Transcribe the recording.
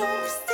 don't